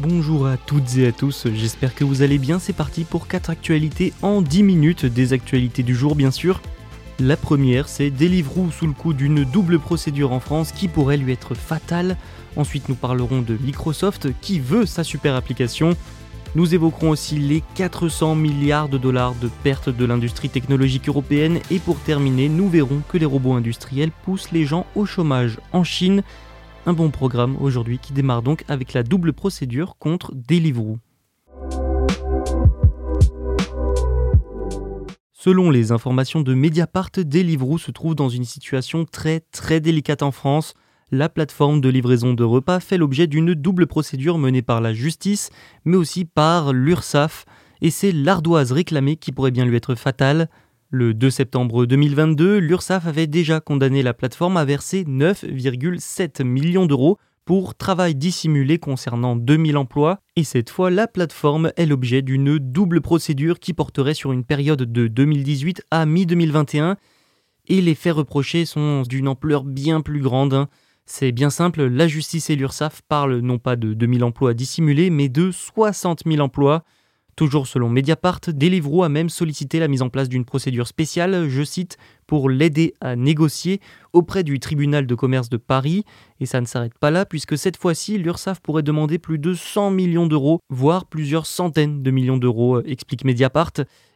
Bonjour à toutes et à tous, j'espère que vous allez bien, c'est parti pour 4 actualités en 10 minutes, des actualités du jour bien sûr. La première, c'est Deliveroo sous le coup d'une double procédure en France qui pourrait lui être fatale. Ensuite, nous parlerons de Microsoft qui veut sa super application. Nous évoquerons aussi les 400 milliards de dollars de pertes de l'industrie technologique européenne. Et pour terminer, nous verrons que les robots industriels poussent les gens au chômage en Chine. Un bon programme aujourd'hui qui démarre donc avec la double procédure contre Deliveroo. Selon les informations de Mediapart, Deliveroo se trouve dans une situation très très délicate en France. La plateforme de livraison de repas fait l'objet d'une double procédure menée par la justice, mais aussi par l'URSSAF, et c'est l'ardoise réclamée qui pourrait bien lui être fatale. Le 2 septembre 2022, l'URSSAF avait déjà condamné la plateforme à verser 9,7 millions d'euros pour travail dissimulé concernant 2000 emplois, et cette fois la plateforme est l'objet d'une double procédure qui porterait sur une période de 2018 à mi-2021, et les faits reprochés sont d'une ampleur bien plus grande. C'est bien simple, la justice et l'URSSAF parlent non pas de 2000 emplois dissimulés, mais de 60 000 emplois. Toujours selon Mediapart, Deliveroo a même sollicité la mise en place d'une procédure spéciale, je cite, pour l'aider à négocier auprès du tribunal de commerce de Paris. Et ça ne s'arrête pas là, puisque cette fois-ci, l'URSSAF pourrait demander plus de 100 millions d'euros, voire plusieurs centaines de millions d'euros, explique Mediapart.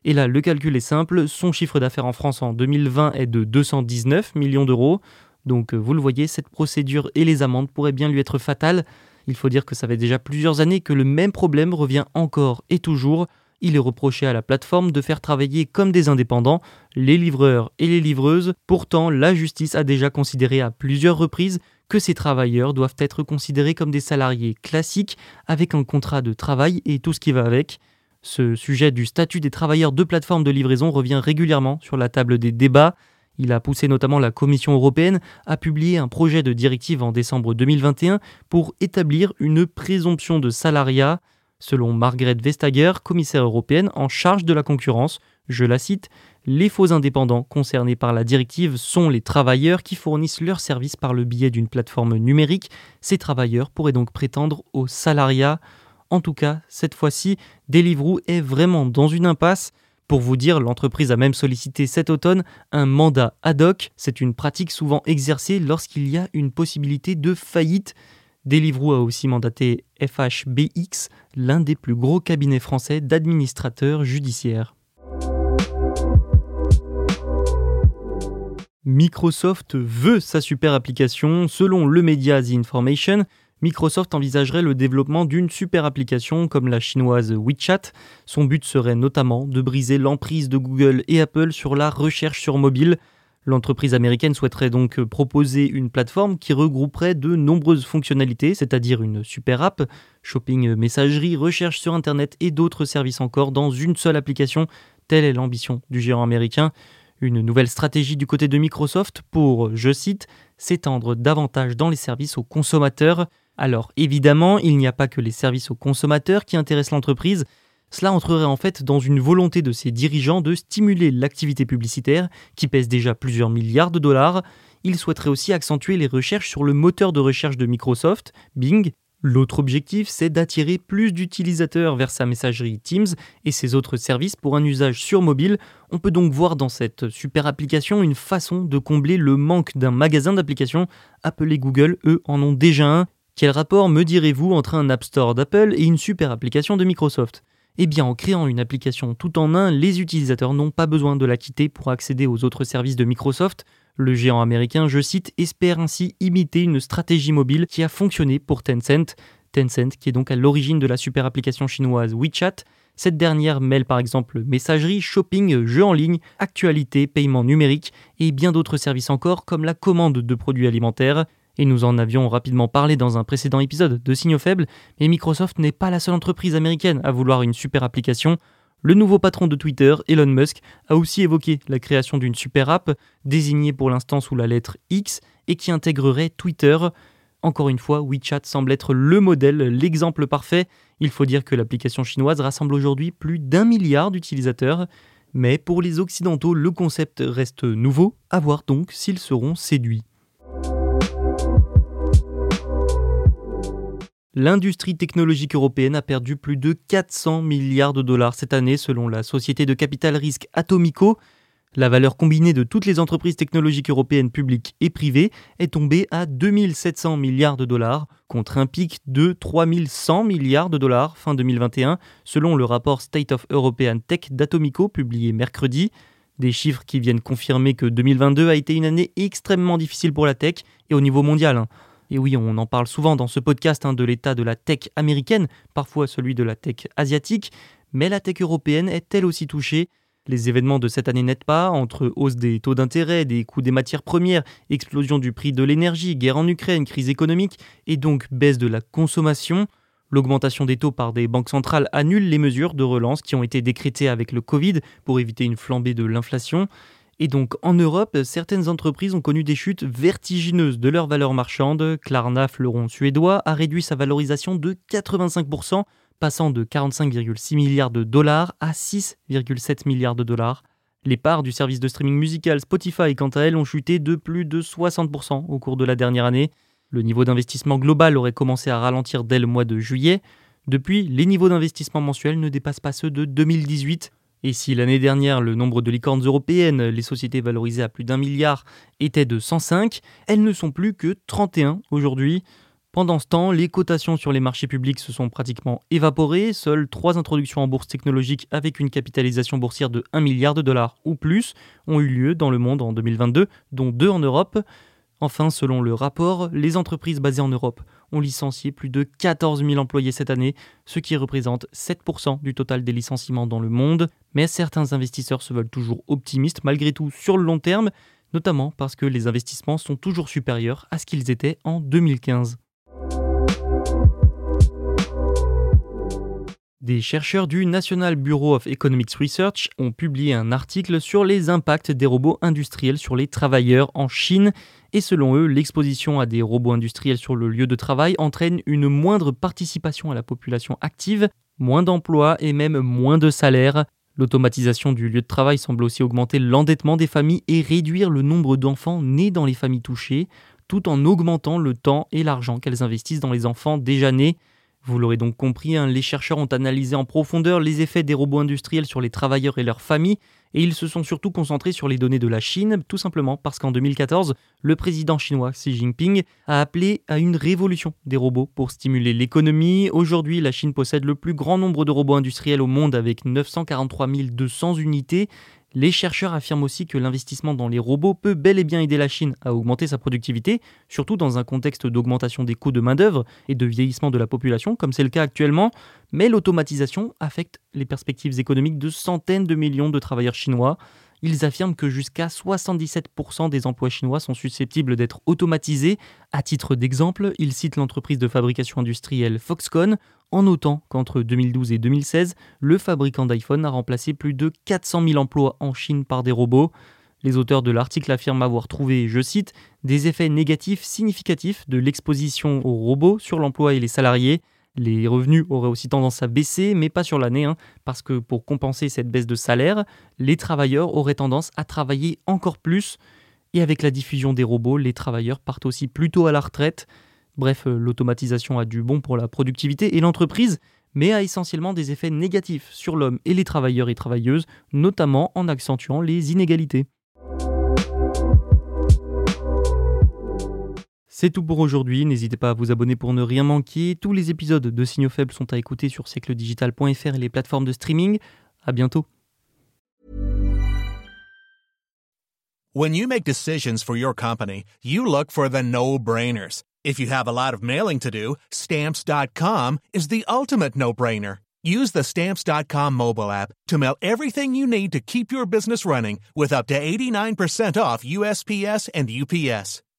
Et là, le calcul est simple, son chiffre d'affaires en France en 2020 est de 219 millions d'euros. Donc vous le voyez, cette procédure et les amendes pourraient bien lui être fatales. Il faut dire que ça fait déjà plusieurs années que le même problème revient encore et toujours. Il est reproché à la plateforme de faire travailler comme des indépendants les livreurs et les livreuses. Pourtant, la justice a déjà considéré à plusieurs reprises que ces travailleurs doivent être considérés comme des salariés classiques avec un contrat de travail et tout ce qui va avec. Ce sujet du statut des travailleurs de plateforme de livraison revient régulièrement sur la table des débats. Il a poussé notamment la Commission européenne à publier un projet de directive en décembre 2021 pour établir une présomption de salariat. Selon Margaret Vestager, commissaire européenne en charge de la concurrence, je la cite, les faux indépendants concernés par la directive sont les travailleurs qui fournissent leurs services par le biais d'une plateforme numérique. Ces travailleurs pourraient donc prétendre au salariat. En tout cas, cette fois-ci, Deliveroo est vraiment dans une impasse. Pour vous dire, l'entreprise a même sollicité cet automne un mandat ad hoc. C'est une pratique souvent exercée lorsqu'il y a une possibilité de faillite. Deliveroo a aussi mandaté FHBX, l'un des plus gros cabinets français d'administrateurs judiciaires. Microsoft veut sa super application. Selon le média The Information, Microsoft envisagerait le développement d'une super application comme la chinoise WeChat. Son but serait notamment de briser l'emprise de Google et Apple sur la recherche sur mobile. L'entreprise américaine souhaiterait donc proposer une plateforme qui regrouperait de nombreuses fonctionnalités, c'est-à-dire une super app, shopping, messagerie, recherche sur Internet et d'autres services encore dans une seule application. Telle est l'ambition du géant américain. Une nouvelle stratégie du côté de Microsoft pour, je cite, s'étendre davantage dans les services aux consommateurs. Alors évidemment, il n'y a pas que les services aux consommateurs qui intéressent l'entreprise, cela entrerait en fait dans une volonté de ses dirigeants de stimuler l'activité publicitaire, qui pèse déjà plusieurs milliards de dollars. Ils souhaiteraient aussi accentuer les recherches sur le moteur de recherche de Microsoft, Bing. L'autre objectif, c'est d'attirer plus d'utilisateurs vers sa messagerie Teams et ses autres services pour un usage sur mobile. On peut donc voir dans cette super application une façon de combler le manque d'un magasin d'applications appelé Google. Eux en ont déjà un Quel rapport, me direz-vous, entre un App Store d'Apple et une super application de Microsoft? Eh bien, en créant une application tout en un, les utilisateurs n'ont pas besoin de la quitter pour accéder aux autres services de Microsoft. Le géant américain, je cite, espère ainsi imiter une stratégie mobile qui a fonctionné pour Tencent. Tencent, qui est donc à l'origine de la super application chinoise WeChat. Cette dernière mêle par exemple messagerie, shopping, jeux en ligne, actualité, paiement numérique et bien d'autres services encore comme la commande de produits alimentaires. Et nous en avions rapidement parlé dans un précédent épisode de Signaux Faibles, mais Microsoft n'est pas la seule entreprise américaine à vouloir une super application. Le nouveau patron de Twitter, Elon Musk, a aussi évoqué la création d'une super app, désignée pour l'instant sous la lettre X, et qui intégrerait Twitter. Encore une fois, WeChat semble être le modèle, l'exemple parfait. Il faut dire que l'application chinoise rassemble aujourd'hui plus d'un milliard d'utilisateurs. Mais pour les Occidentaux, le concept reste nouveau, à voir donc s'ils seront séduits. L'industrie technologique européenne a perdu plus de 400 milliards de dollars cette année selon la société de capital risque Atomico. La valeur combinée de toutes les entreprises technologiques européennes publiques et privées est tombée à 2700 milliards de dollars, contre un pic de 3100 milliards de dollars fin 2021, selon le rapport State of European Tech d'Atomico publié mercredi. Des chiffres qui viennent confirmer que 2022 a été une année extrêmement difficile pour la tech et au niveau mondial. Et oui, on en parle souvent dans ce podcast hein, de l'état de la tech américaine, parfois celui de la tech asiatique, mais la tech européenne est elle aussi touchée? Les événements de cette année n'aident pas, entre hausse des taux d'intérêt, des coûts des matières premières, explosion du prix de l'énergie, guerre en Ukraine, crise économique, et donc baisse de la consommation. L'augmentation des taux par des banques centrales annule les mesures de relance qui ont été décrétées avec le Covid pour éviter une flambée de l'inflation. Et donc en Europe, certaines entreprises ont connu des chutes vertigineuses de leur valeur marchande. Klarna, fleuron suédois, a réduit sa valorisation de 85%, passant de 45,6 milliards de dollars à 6,7 milliards de dollars. Les parts du service de streaming musical Spotify, quant à elles, ont chuté de plus de 60% au cours de la dernière année. Le niveau d'investissement global aurait commencé à ralentir dès le mois de juillet. Depuis, les niveaux d'investissement mensuels ne dépassent pas ceux de 2018. Et si l'année dernière le nombre de licornes européennes, les sociétés valorisées à plus d'un milliard, était de 105, elles ne sont plus que 31 aujourd'hui. Pendant ce temps, les cotations sur les marchés publics se sont pratiquement évaporées. Seules trois introductions en bourse technologique avec une capitalisation boursière de 1 milliard de dollars ou plus ont eu lieu dans le monde en 2022, dont deux en Europe. Enfin, selon le rapport, les entreprises basées en Europe ont licencié plus de 14 000 employés cette année, ce qui représente 7% du total des licenciements dans le monde. Mais certains investisseurs se veulent toujours optimistes malgré tout sur le long terme, notamment parce que les investissements sont toujours supérieurs à ce qu'ils étaient en 2015. Des chercheurs du National Bureau of Economics Research ont publié un article sur les impacts des robots industriels sur les travailleurs en Chine et selon eux, l'exposition à des robots industriels sur le lieu de travail entraîne une moindre participation à la population active, moins d'emplois et même moins de salaires. L'automatisation du lieu de travail semble aussi augmenter l'endettement des familles et réduire le nombre d'enfants nés dans les familles touchées, tout en augmentant le temps et l'argent qu'elles investissent dans les enfants déjà nés. Vous l'aurez donc compris, hein, les chercheurs ont analysé en profondeur les effets des robots industriels sur les travailleurs et leurs familles, et ils se sont surtout concentrés sur les données de la Chine, tout simplement parce qu'en 2014, le président chinois Xi Jinping a appelé à une révolution des robots pour stimuler l'économie. Aujourd'hui, la Chine possède le plus grand nombre de robots industriels au monde avec 943 200 unités, les chercheurs affirment aussi que l'investissement dans les robots peut bel et bien aider la Chine à augmenter sa productivité, surtout dans un contexte d'augmentation des coûts de main-d'œuvre et de vieillissement de la population, comme c'est le cas actuellement. Mais l'automatisation affecte les perspectives économiques de centaines de millions de travailleurs chinois. Ils affirment que jusqu'à 77% des emplois chinois sont susceptibles d'être automatisés. À titre d'exemple, ils citent l'entreprise de fabrication industrielle Foxconn, en notant qu'entre 2012 et 2016, le fabricant d'iPhone a remplacé plus de 400 000 emplois en Chine par des robots. Les auteurs de l'article affirment avoir trouvé, je cite, des effets négatifs significatifs de l'exposition aux robots sur l'emploi et les salariés. Les revenus auraient aussi tendance à baisser, mais pas sur l'année, hein, parce que pour compenser cette baisse de salaire, les travailleurs auraient tendance à travailler encore plus. Et avec la diffusion des robots, les travailleurs partent aussi plutôt à la retraite. Bref, euh, l'automatisation a du bon pour la productivité et l'entreprise, mais a essentiellement des effets négatifs sur l'homme et les travailleurs et travailleuses, notamment en accentuant les inégalités. C'est tout pour aujourd'hui, n'hésitez pas à vous abonner pour ne rien manquer. Tous les épisodes de Signaux Faibles sont à écouter sur siècledigital.fr et les plateformes de streaming. À bientôt. When you make decisions for your company, you look for the no-brainers. If you have a lot of mailing to do, stamps.com is the ultimate no-brainer. Use the stamps.com mobile app to mail everything you need to keep your business running with up to 89% off USPS and UPS.